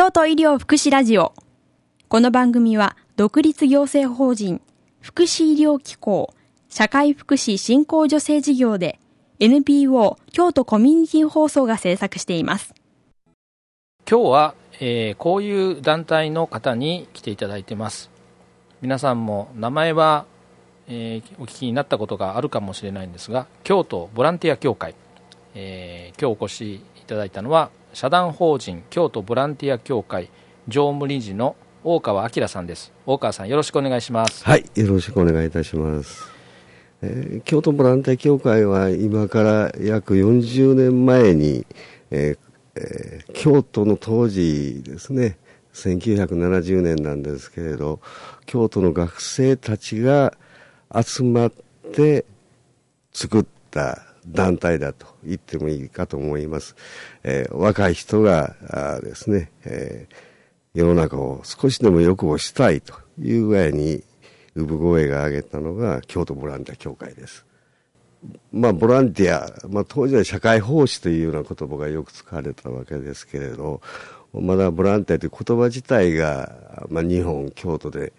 京都医療福祉ラジオ。この番組は、独立行政法人、福祉医療機構、社会福祉振興助成事業で、NPO 京都コミュニティ放送が制作しています。今日は、えー、こういう団体の方に来ていただいてます。皆さんも名前は、えー、お聞きになったことがあるかもしれないんですが、京都ボランティア協会、えー、今日お越しいただいたのは、社団法人京都ボランティア協会常務理事の大川明さんです。大川さんよろしくお願いします。はいよろしくお願いいたします、えー、京都ボランティア協会は今から約40年前に、えーえー、京都の当時ですね1970年なんですけれど京都の学生たちが集まって作った団体だと言ってもいいかと思います。えー、若い人がですね、えー、世の中を少しでも良くしたいという具合に産声が上げたのが京都ボランティア協会です。まあ、ボランティア、まあ、当時は社会奉仕というような言葉がよく使われたわけですけれど、まだボランティアという言葉自体が、まあ、日本、京都で、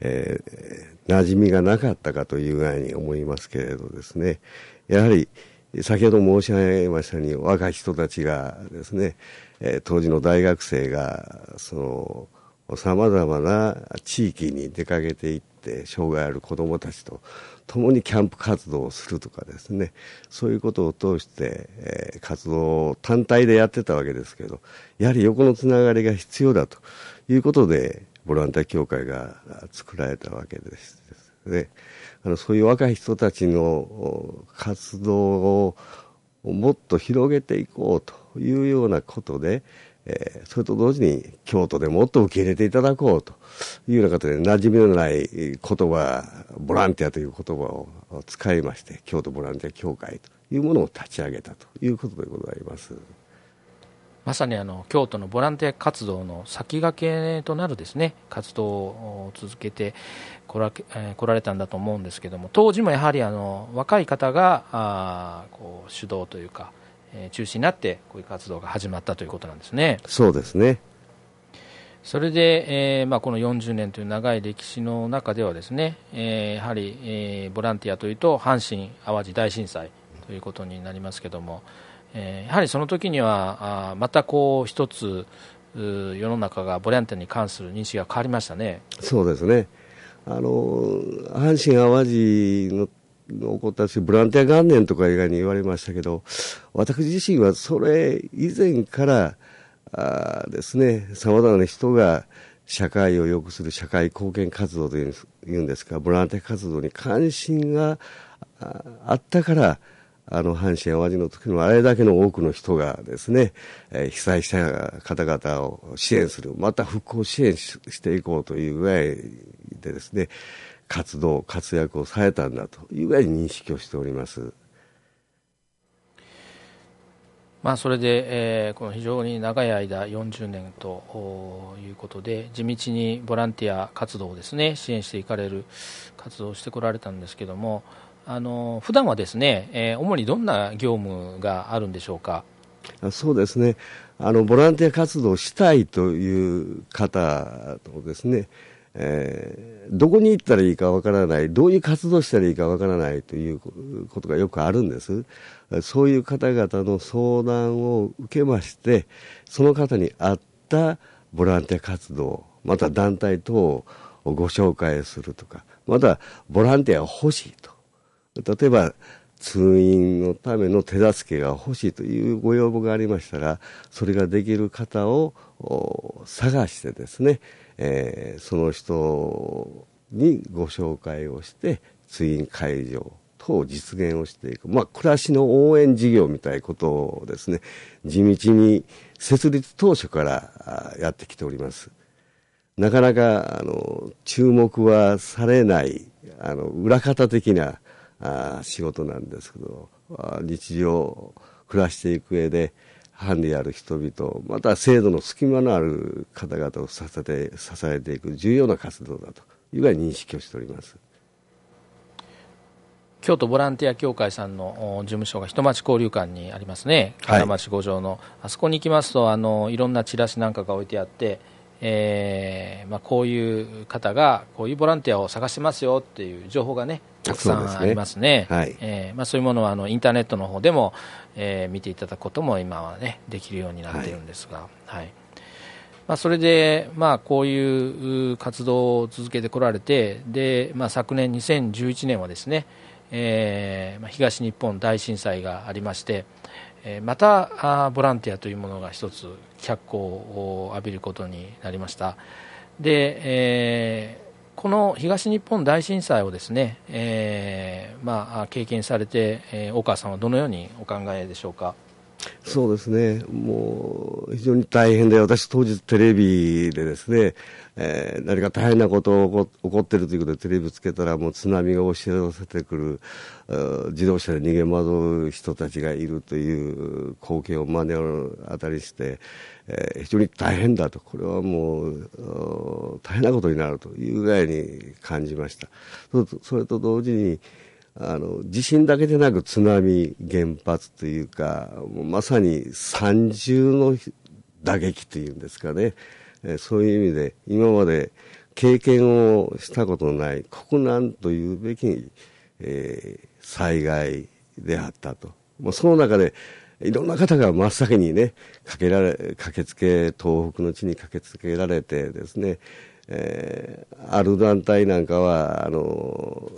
えー、馴染みがなかったかという具合に思いますけれどですね、やはり先ほど申し上げましたように若い人たちがですね、えー、当時の大学生がそのさまざまな地域に出かけていって障害ある子どもたちと共にキャンプ活動をするとかですねそういうことを通して、えー、活動を単体でやってたわけですけどやはり横のつながりが必要だということでボランティア協会が作られたわけですね。あのそういう若い人たちの活動をもっと広げていこうというようなことで、えー、それと同時に京都でもっと受け入れていただこうというような形で馴染みのない言葉ボランティアという言葉を使いまして京都ボランティア協会というものを立ち上げたということでございます。まさにあの京都のボランティア活動の先駆けとなるですね活動を続けてこら,、えー、来られたんだと思うんですけども当時もやはりあの若い方があこう主導というか、えー、中心になってこういう活動が始まったということなんですね。そうですね。それで、えーまあ、この40年という長い歴史の中ではですね、えー、やはり、えー、ボランティアというと阪神・淡路大震災ということになりますけども、えー、やはりその時にはあまたこう一つ世の中がボランティアに関する認識が変わりましたね。そうですね。あの阪神・淡路の起こったしボランティア元年とか以外に言われましたけど私自身はそれ以前からあですねさまざまな人が社会を良くする社会貢献活動というんですかボランティア活動に関心があったからあの、阪神淡路の時のあれだけの多くの人がですね、えー、被災した方々を支援する、また復興支援していこうというぐらいでですね、活動、活躍をされたんだというぐらいに認識をしております。まあ、それで、えー、この非常に長い間、40年ということで、地道にボランティア活動をですね支援していかれる活動をしてこられたんですけども、あの普段はですね、えー、主にどんな業務があるんでしょうか？そうですねあのボランティア活動をしたいという方とですね、えー、どこに行ったらいいかわからないどういう活動したらいいかわからないということがよくあるんです。そういう方々の相談を受けましてその方に合ったボランティア活動また団体等をご紹介するとかまたボランティアが欲しいと。例えば通院のための手助けが欲しいというご要望がありましたらそれができる方を探してですね、えー、その人にご紹介をして通院会場等を実現をしていく、まあ、暮らしの応援事業みたいなことをですね地道に設立当初からやってきております。なかなかあの注目はされないあの裏方的なあ仕事なんですけど日常暮らしていく上で藩である人々また制度の隙間のある方々を支えて支えていく重要な活動だというぐらい認識をしております。京都ボランティア協会さんの事務所が人町交流館にありますね、金町五条の、はい、あそこに行きますとあのいろんなチラシなんかが置いてあって、えーまあ、こういう方がこういうボランティアを探してますよっていう情報がねたくさんありますね、そう、はい。えーまあ、そういうものはあのインターネットの方でも、えー、見ていただくことも今は、ね、できるようになっているんですが。はい、はいまあ、それで、まあ、こういう活動を続けてこられてで、まあ、昨年2011年はですね、えーまあ、東日本大震災がありまして、えー、またあボランティアというものが一つ脚光を浴びることになりました。で、えー、この東日本大震災をですね、えーまあ、経験されて、えー、大川さんはどのようにお考えでしょうか？そうですね、もう非常に大変で、私、当日テレビでですね、えー、何か大変なことが起こっているということでテレビつけたら、もう津波が押し寄せてくる、自動車で逃げ惑う人たちがいるという光景を目の当たりして、えー、非常に大変だと、これはもう大変なことになるというぐらいに感じました。それと同時にあの地震だけでなく津波、原発というか、うまさに三重の打撃というんですかね、えそういう意味で、今まで経験をしたことのない国難というべき、えー、災害であったと。もうその中で、いろんな方が真っ先にね、かけられ、駆けつけ、東北の地に駆けつけられてですね、えー、ある団体なんかは、あの、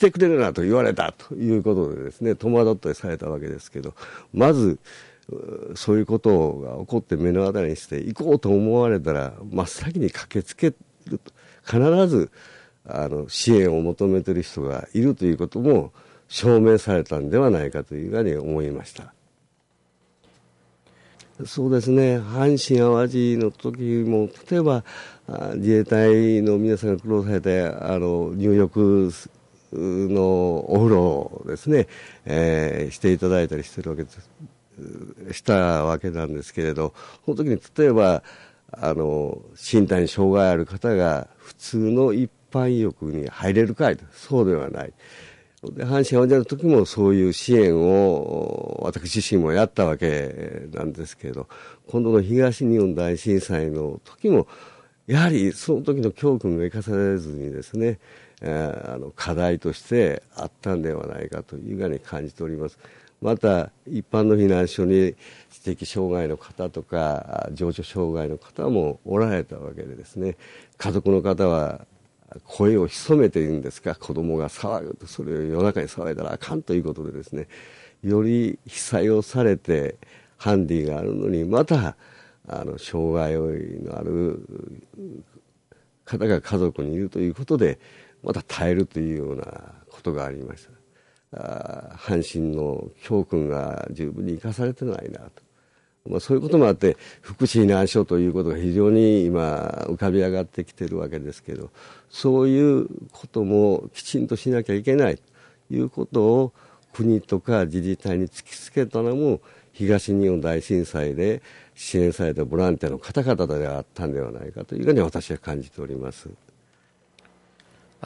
てくれるなと言われたということでですね戸惑ってされたわけですけどまずそういうことが起こって目の当たりにして行こうと思われたら真っ先に駆けつけると必ずあの支援を求めてる人がいるということも証明されたんではないかというふうに思いました。そうですね、阪神・淡路の時も、例えば自衛隊の皆さんが苦労されてあの入浴のお風呂ですね、えー、していただいたりしてるわけです、したわけなんですけれど、その時に例えば、あの、身体に障害ある方が普通の一般浴に入れるかいと、そうではない。で阪神・淡路の時もそういう支援を私自身もやったわけなんですけれど今度の東日本大震災の時もやはりその時の教訓が生かされずにですねえー、あの課題としてあったんではないかというふうに感じております。また一般の避難所に知的障害の方とか情緒障害の方もおられたわけでですね。家族の方は声を潜めているんですか。子供が騒ぐとそれを夜中に騒いだらあかんということでですね。より被災をされてハンディがあるのにまたあの障害のある方が家族にいるということでまた耐えるというようなことがありました。阪神の教訓が十分に生かされてないなと。まあ、そういうこともあって福祉避難所ということが非常に今浮かび上がってきてるわけですけどそういうこともきちんとしなきゃいけないということを国とか自治体に突きつけたのも東日本大震災で支援されたボランティアの方々であったんではないかというふうに私は感じております。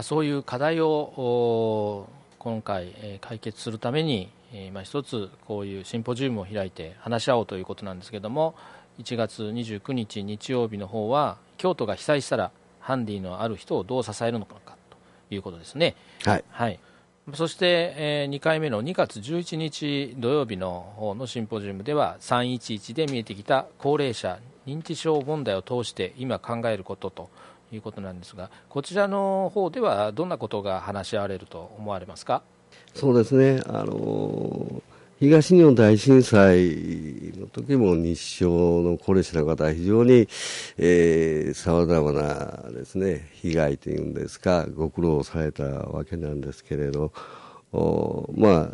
そういう課題を今回解決するために今一つこういうシンポジウムを開いて話し合おうということなんですけども1月29日日曜日の方は京都が被災したらハンディのある人をどう支えるのかということですね。はい、はいそして、えー、2回目の2月11日土曜日の方のシンポジウムでは311で見えてきた高齢者認知症問題を通して今考えることということなんですが、こちらの方ではどんなことが話し合われると思われますか？そうですね、あの東日本大震災の時も日照の高齢者の方は非常にさまざまなですね被害というんですかご苦労されたわけなんですけれどまあ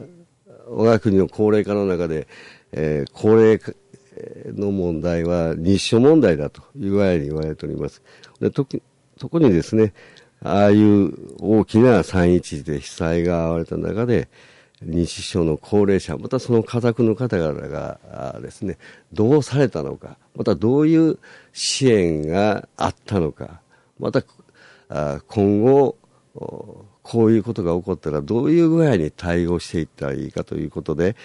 我が国の高齢化の中で、えー、高齢の問題は日照問題だという具合に言われております。で特にですね、ああいう大きな311で被災が遭われた中で、認知症の高齢者、またその家族の方々がですね、どうされたのか、またどういう支援があったのか、また今後、こういうことが起こったらどういう具合に対応していったらいいかということで、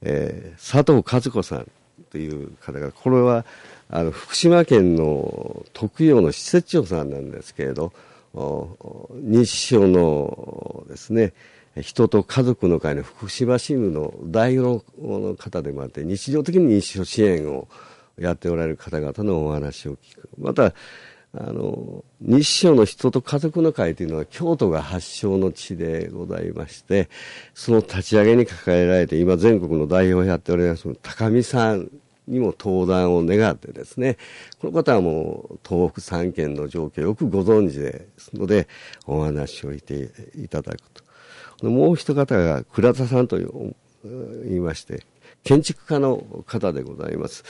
えー、佐藤和子さんという方が、これはあの福島県の特養の施設長さんなんですけれど、認知症のですね、人と家族の会の福島支部の代表の方でもあって、日常的に認知症支援をやっておられる方々のお話を聞く。また、あの、日照の人と家族の会というのは京都が発祥の地でございまして、その立ち上げに抱えられて、今全国の代表をやっております高見さんにも登壇を願ってですね、この方はもう東北3県の状況をよくご存知ですので、お話をしていただくと。もう一方が倉田さんと言いまして、建築家の方でございます。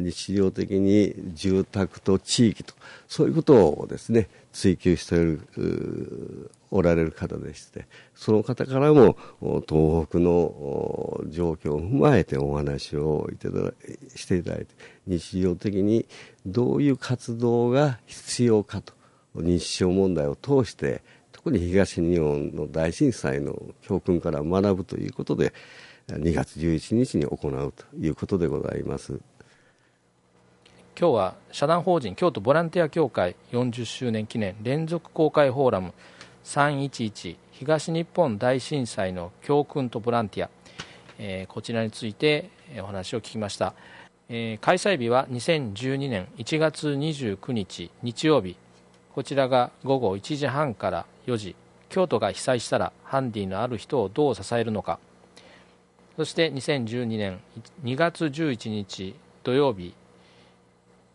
日常的に住宅と地域と、そういうことをですね、追求している、おられる方でして、その方からも東北の状況を踏まえてお話をいただしていただいて、日常的にどういう活動が必要かと、日常問題を通して、特に東日本の大震災の教訓から学ぶということで、2月11日に行うということでございます。今日は社団法人京都ボランティア協会40周年記念連続公開フォーラム311東日本大震災の教訓とボランティア、えー、こちらについてお話を聞きました、えー、開催日は2012年1月29日日曜日。こちらが午後1時半から4時。京都が被災したらハンディのある人をどう支えるのか。そして2012年2月11日土曜日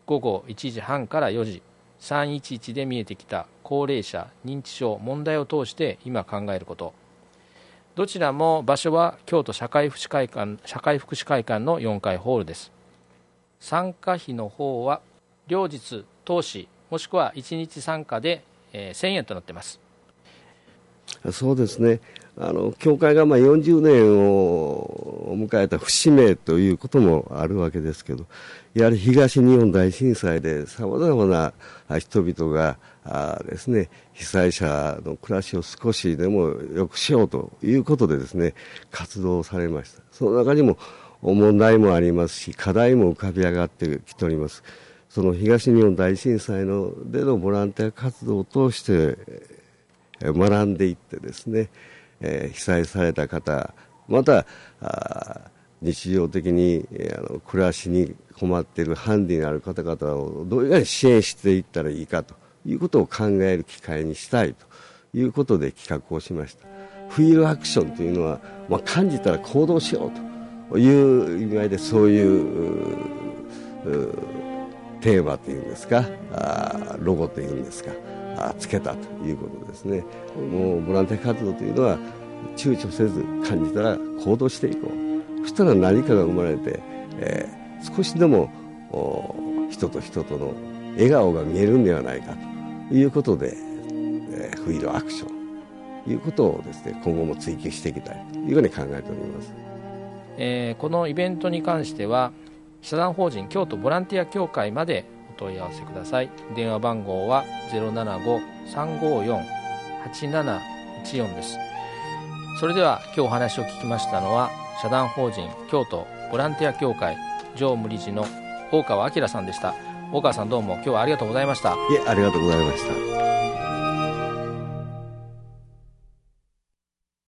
午後1時半から4時311で見えてきた高齢者認知症問題を通して今考えること。どちらも場所は京都社会福祉会館社会福祉会館の4階ホールです。参加費の方は両日投資もしくは1日参加で、1000円となっています。そうですねあの教会がまあ40年を迎えた節目ということもあるわけですけど、やはり東日本大震災でさまざまな人々があですね、被災者の暮らしを少しでも良くしようということでですね、活動されました。その中にも問題もありますし、課題も浮かび上がってきております。その東日本大震災のでのボランティア活動を通して学んでいってですね、えー、被災された方、また、日常的に、え、あの暮らしに困っているハンディのある方々をどういうふうに支援していったらいいかということを考える機会にしたいということで企画をしました。フィールアクションというのは、まあ、感じたら行動しようという意味合いでそういうテーマというんですかあロゴというんですかつけたということですね。もうボランティア活動というのは躊躇せず感じたら行動していこう。そしたら何かが生まれて、えー、少しでも人と人との笑顔が見えるんではないかということで、えー、フィールアクションということをですね今後も追求していきたいというふうに考えております、えー、このイベントに関しては社団法人京都ボランティア協会までお問い合わせください。電話番号は075-354-8714です。それでは今日お話を聞きましたのは社団法人京都ボランティア協会常務理事の大川明さんでした。大川さんどうも今日はありがとうございました。いえありがとうございました。